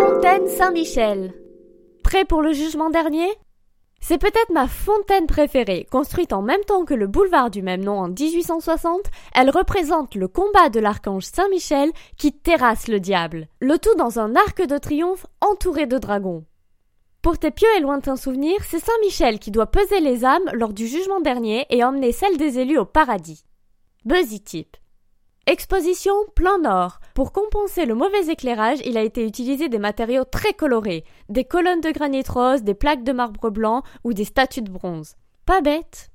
Fontaine Saint-Michel. Prêt pour le jugement dernier? C'est peut-être ma fontaine préférée. Construite en même temps que le boulevard du même nom en 1860, elle représente le combat de l'archange Saint-Michel qui terrasse le diable. Le tout dans un arc de triomphe entouré de dragons. Pour tes pieux et lointains souvenirs, c'est Saint Michel qui doit peser les âmes lors du jugement dernier et emmener celles des élus au paradis. Buzzy Tip. Exposition plein nord. Pour compenser le mauvais éclairage, il a été utilisé des matériaux très colorés, des colonnes de granit rose, des plaques de marbre blanc ou des statues de bronze. Pas bête.